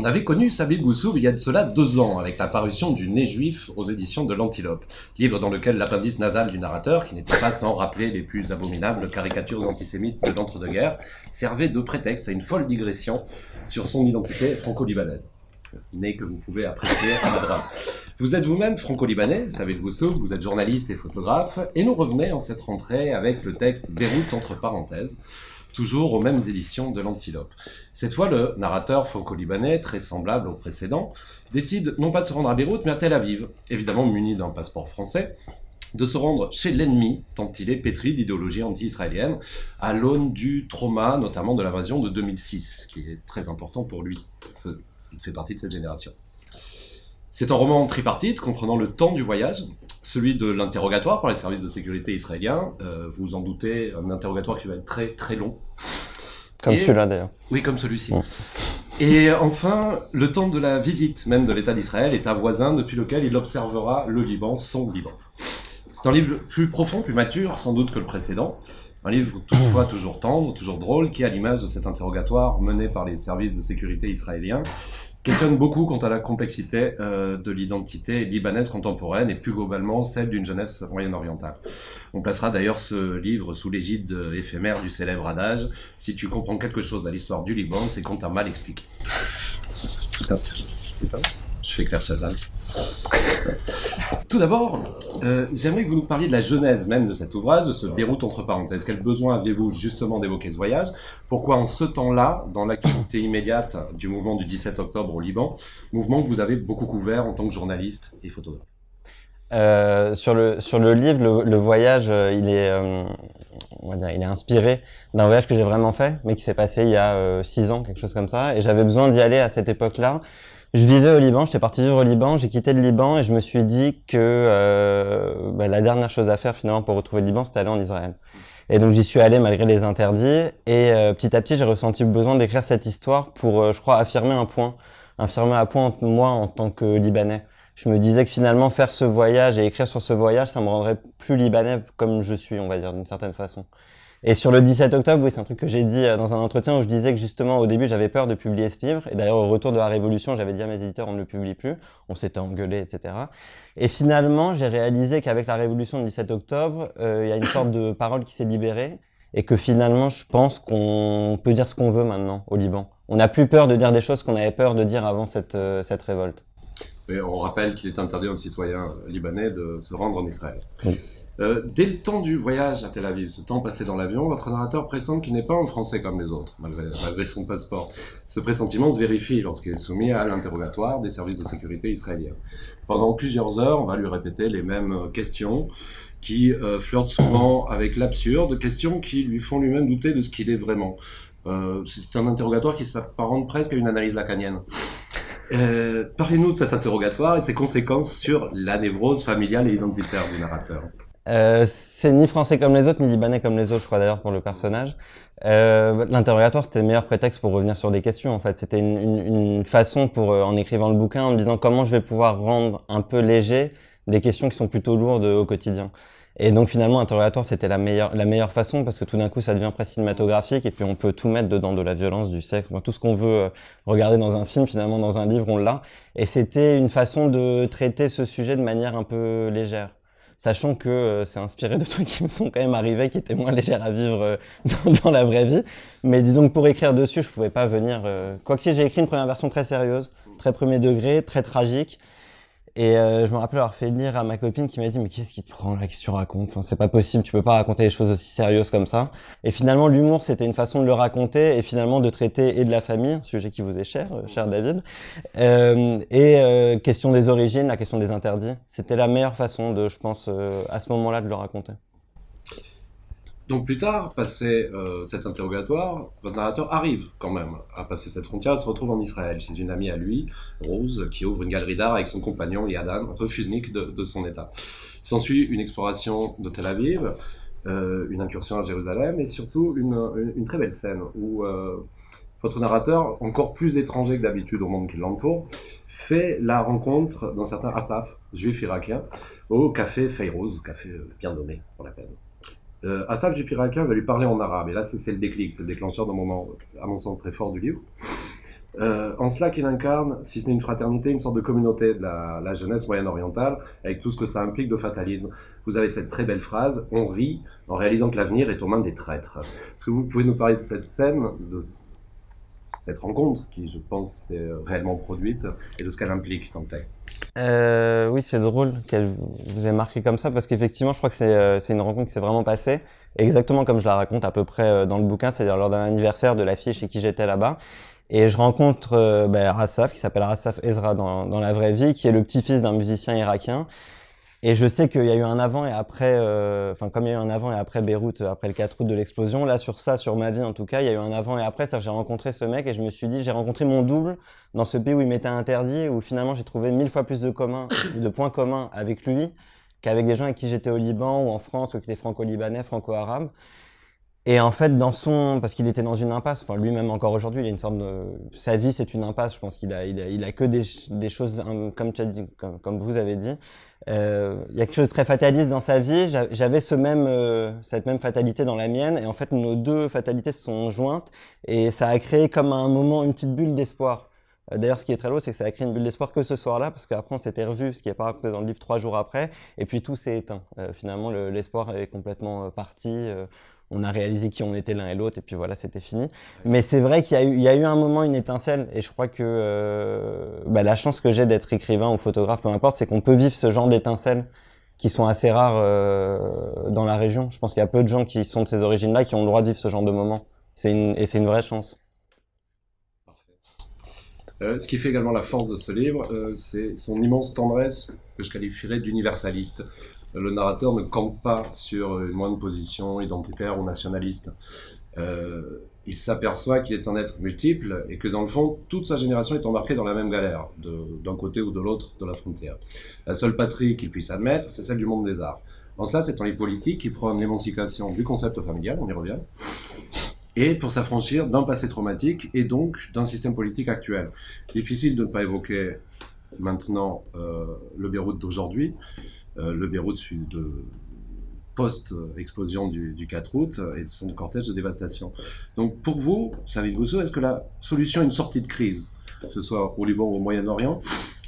On avait connu Sabine Boussoub il y a de cela deux ans, avec la parution du Né juif aux éditions de l'Antilope, livre dans lequel l'appendice nasal du narrateur, qui n'était pas sans rappeler les plus abominables caricatures antisémites de l'entre-deux-guerres, servait de prétexte à une folle digression sur son identité franco-libanaise. Né que vous pouvez apprécier à. Vous êtes vous-même franco-libanais, Sabine Boussoub, vous êtes journaliste et photographe, et nous revenez en cette rentrée avec le texte Beyrouth entre parenthèses, toujours aux mêmes éditions de l'Antilope. Cette fois, le narrateur franco-libanais, très semblable au précédent, décide non pas de se rendre à Beyrouth, mais à Tel Aviv, évidemment muni d'un passeport français, de se rendre chez l'ennemi, tant il est pétri d'idéologie anti-israélienne, à l'aune du trauma, notamment de l'invasion de 2006, qui est très important pour lui. Il fait partie de cette génération. C'est un roman tripartite comprenant le temps du voyage, celui de l'interrogatoire par les services de sécurité israéliens. Euh, vous en doutez, un interrogatoire qui va être très très long. Comme celui-là d'ailleurs. Oui, comme celui-ci. Et enfin, le temps de la visite même de l'État d'Israël, État voisin depuis lequel il observera le Liban, son Liban. C'est un livre plus profond, plus mature sans doute que le précédent. Un livre toutefois toujours tendre, toujours drôle, qui, à l'image de cet interrogatoire mené par les services de sécurité israéliens, questionne beaucoup quant à la complexité euh, de l'identité libanaise contemporaine et plus globalement celle d'une jeunesse moyen-orientale. On placera d'ailleurs ce livre sous l'égide éphémère du célèbre adage Si tu comprends quelque chose à l'histoire du Liban, c'est qu'on t'a mal expliqué. Je fais Claire Chazal. Tout d'abord, euh, j'aimerais que vous nous parliez de la genèse même de cet ouvrage, de ce Beyrouth entre parenthèses. Quel besoin aviez-vous justement d'évoquer ce voyage? Pourquoi en ce temps-là, dans l'actualité immédiate du mouvement du 17 octobre au Liban, mouvement que vous avez beaucoup couvert en tant que journaliste et photographe? Euh, sur le sur le livre, le, voyage, euh, il est on va dire, il est inspiré d'un voyage que j'ai vraiment fait, mais qui s'est passé il y a six ans, quelque chose comme ça, et j'avais besoin d'y aller à cette époque-là je vivais au Liban, j'étais parti vivre au Liban, j'ai quitté le Liban et je me suis dit que euh, bah, la dernière chose à faire finalement pour retrouver le Liban, c'était aller en Israël. Et donc j'y suis allé malgré les interdits et euh, petit à petit j'ai ressenti le besoin d'écrire cette histoire pour, euh, je crois, affirmer un point, affirmer un point moi en tant que Libanais. Je me disais que finalement faire ce voyage et écrire sur ce voyage, ça me rendrait plus Libanais comme je suis, on va dire d'une certaine façon. Et sur le 17 octobre, oui, c'est un truc que j'ai dit euh, dans un entretien où je disais que justement au début j'avais peur de publier ce livre. Et d'ailleurs au retour de la Révolution, j'avais dit à mes éditeurs on ne le publie plus. On s'était engueulé, etc. Et finalement, j'ai réalisé qu'avec la Révolution du 17 octobre, euh, il y a une sorte de parole qui s'est libérée et que finalement, je pense qu'on peut dire ce qu'on veut maintenant au Liban. On n'a plus peur de dire des choses qu'on avait peur de dire avant cette, euh, cette révolte. Et on rappelle qu'il est interdit aux citoyens libanais de se rendre en Israël. Oui. Euh, dès le temps du voyage à Tel Aviv, ce temps passé dans l'avion, votre narrateur pressent qu'il n'est pas un Français comme les autres, malgré, malgré son passeport. Ce pressentiment se vérifie lorsqu'il est soumis à l'interrogatoire des services de sécurité israéliens. Pendant plusieurs heures, on va lui répéter les mêmes questions qui euh, flirtent souvent avec l'absurde, questions qui lui font lui-même douter de ce qu'il est vraiment. Euh, c'est un interrogatoire qui s'apparente presque à une analyse lacanienne. Euh, Parlez-nous de cet interrogatoire et de ses conséquences sur la névrose familiale et identitaire du narrateur. Euh, c'est ni français comme les autres, ni libanais comme les autres, je crois d'ailleurs pour le personnage. Euh, L'interrogatoire, c'était le meilleur prétexte pour revenir sur des questions. En fait, c'était une, une, une, façon pour, euh, en écrivant le bouquin, en me disant comment je vais pouvoir rendre un peu léger des questions qui sont plutôt lourdes au quotidien. Et donc finalement, interrogatoire, c'était la meilleure, la meilleure façon parce que tout d'un coup, ça devient presque cinématographique et puis on peut tout mettre dedans, de la violence, du sexe, tout ce qu'on veut euh, regarder dans un film, finalement dans un livre, on l'a. Et c'était une façon de traiter ce sujet de manière un peu légère sachant que euh, c'est inspiré de trucs qui me sont quand même arrivés, qui étaient moins légers à vivre euh, dans, la vraie vie. Mais disons que pour écrire dessus, je pouvais pas venir. Euh... Quoique si j'ai écrit une première version très sérieuse, très premier degré, très tragique, et euh, je me rappelle avoir fait lire à ma copine qui m'a dit mais qu'est-ce qui te prend là, qu'est-ce que tu racontes? Enfin c'est pas possible, tu peux pas raconter des choses aussi sérieuses comme ça. Et finalement l'humour c'était une façon de le raconter et finalement de traiter et de la famille, sujet qui vous est cher, euh, cher David, euh, et euh, question des origines, la question des interdits. C'était la meilleure façon de, je pense, euh, à ce moment-là de le raconter. Donc plus tard, passé euh, cet interrogatoire, votre narrateur arrive quand même à passer cette frontière et se retrouve en Israël chez une amie à lui, Rose, qui ouvre une galerie d'art avec son compagnon Yadan, refusnik de, de son état. S'ensuit une exploration de Tel Aviv, euh, une incursion à Jérusalem et surtout une, très belle scène où euh, votre narrateur, encore plus étranger que d'habitude au monde qui l'entoure, fait la rencontre d'un certain Asaf, juif irakien, au café Feyrouz, café bien nommé pour la peine. Euh, Assaf Jifiraka va lui parler en arabe, et là c'est le déclic, c'est le déclencheur d'un moment, à mon sens, très fort du livre. Euh, en cela qu'il incarne, si ce n'est une fraternité, une sorte de communauté de la, la jeunesse moyenne-orientale, avec tout ce que ça implique de fatalisme. Vous avez cette très belle phrase, on rit en réalisant que l'avenir est aux mains des traîtres. Est-ce que vous pouvez nous parler de cette scène, de cette rencontre qui, je pense, s'est réellement produite, et de ce qu'elle implique dans le texte? Euh, oui, c'est drôle qu'elle vous ait marqué comme ça parce qu'effectivement, je crois que c'est euh, une rencontre qui s'est vraiment passée exactement comme je la raconte à peu près euh, dans le bouquin, c'est-à-dire lors d'un anniversaire de la fille chez qui j'étais là-bas. Et je rencontre euh, ben, Rassaf, qui s'appelle Rassaf Ezra dans, dans, la vraie vie, qui est le petit-fils d'un musicien irakien. Et je sais qu'il y a eu un avant et après, euh, enfin comme il y a eu un avant et après Beyrouth, après le 4 août de l'explosion, là sur ça, sur ma vie en tout cas, il y a eu un avant et après, ça j'ai rencontré ce mec et je me suis dit, j'ai rencontré mon double dans ce pays où il m'était interdit, où finalement j'ai trouvé mille fois plus de communs, de points communs avec lui qu'avec des gens avec qui j'étais au Liban ou en France ou qui étaient franco-libanais, franco-arabes. Et en fait, dans son, parce qu'il était dans une impasse, enfin lui-même encore aujourd'hui, il a une sorte de, sa vie c'est une impasse. Je pense qu'il a, il a, il a que des, des choses, comme tu as dit, comme, vous avez dit. Euh, il y a quelque chose de très fataliste dans sa vie. J'avais ce même, euh, cette même fatalité dans la mienne, et en fait, nos deux fatalités se sont jointes, et ça a créé comme un moment une petite bulle d'espoir. Euh, d'ailleurs, ce qui est très beau, c'est que ça a créé une bulle d'espoir que ce soir-là, parce qu'après, on s'était revu, ce qui n'est pas raconté dans le livre trois jours après, et puis tout s'est éteint. Euh, finalement, l'espoir est complètement euh, parti. On a réalisé qui on était l'un et l'autre, et puis voilà, c'était fini. Mais c'est vrai qu'il y, y, a eu un moment, une étincelle, et je crois que bah, la chance que j'ai d'être écrivain ou photographe, peu importe, c'est qu'on peut vivre ce genre d'étincelles qui sont assez rares dans la région. Je pense qu'il y a peu de gens qui sont de ces origines-là qui ont le droit de vivre ce genre de moment. Une, et c'est une vraie chance. Euh, ce qui fait également la force de ce livre, euh, c'est son immense tendresse que je qualifierais d'universaliste. Euh, le narrateur ne campe pas sur une moindre position identitaire ou nationaliste. il s'aperçoit qu'il est un être multiple et que dans le fond, toute sa génération est embarquée dans la même galère, d'un côté ou de l'autre de la frontière. La seule patrie qu'il puisse admettre, c'est celle du monde des arts. En cela, c'est un livre politique qui prône l'émancipation du concept familial, on y revient, et pour s'affranchir d'un passé traumatique et donc d'un système politique actuel. Difficile de ne pas évoquer maintenant euh, le Beyrouth d'aujourd'hui, euh, le Beyrouth de post-explosion du, du, 4 août et de son cortège de dévastation. Donc pour vous, Savid Gousso, est-ce que la solution à une sortie de crise, que ce soit au Liban ou au Moyen-Orient,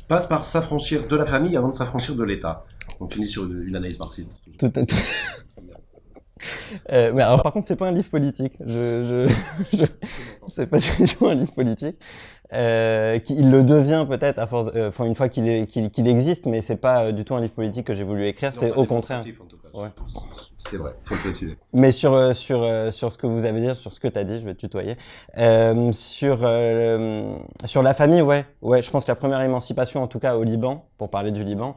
passe par s'affranchir de la famille avant de s'affranchir de l'État? On finit sur une, une analyse marxiste. Tout à euh, mais alors, par contre, c'est pas un livre politique. Je, je, je c'est pas du tout un livre politique. Euh, il le devient peut-être à force, euh, enfin une fois qu'il est, qu'il, existe, mais c'est pas euh, du tout un livre politique que j'ai voulu écrire. C'est au contraire. Ouais. C'est vrai, faut le préciser. Mais sur euh, sur sur ce que vous avez dit, sur ce que tu as dit, je vais te tutoyer. sur sur la famille, ouais, ouais. Je pense que la première émancipation, en tout cas au Liban, pour parler du Liban,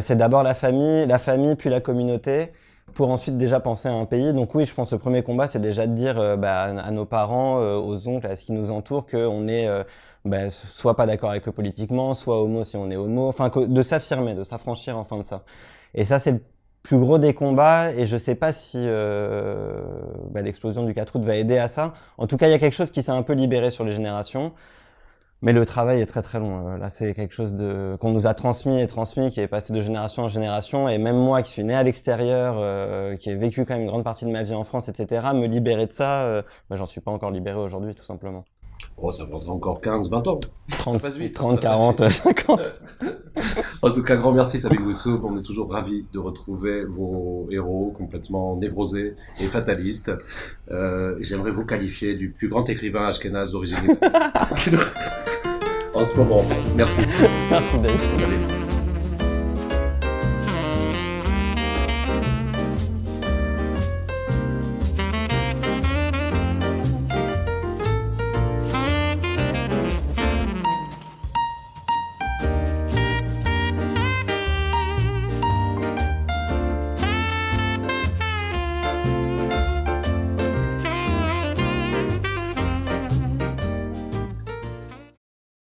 c'est d'abord la famille, la famille, puis la communauté pour ensuite déjà penser à un pays. Donc oui, je pense que le premier combat, c'est déjà de dire euh, bah, à nos parents, euh, aux oncles, à ce qui nous entoure, qu'on est euh, bah, soit pas d'accord avec eux politiquement, soit homo si on est homo, enfin de s'affirmer, de s'affranchir enfin de ça. Et ça, c'est le plus gros des combats, et je sais pas si bah, l'explosion du 4 août va aider à ça. En tout cas, il y a quelque chose qui s'est un peu libéré sur les générations. Mais le travail est très très long. Euh, là, c'est quelque chose de qu'on nous a transmis et transmis, qui est passé de génération en génération. Et même moi, qui suis né à l'extérieur, euh, qui ai vécu quand même une grande partie de ma vie en France, etc., me libérer de ça, euh, bah, j'en suis pas encore libéré aujourd'hui, tout simplement. Oh, ça prendra encore 15, 20 ans. 30, 30 40, 50. en tout cas, grand merci, Sabine Goussou. On est toujours ravis de retrouver vos héros complètement névrosés et fatalistes. Euh, J'aimerais vous qualifier du plus grand écrivain ashkénaze d'origine en ce moment. Merci. Merci, Dave.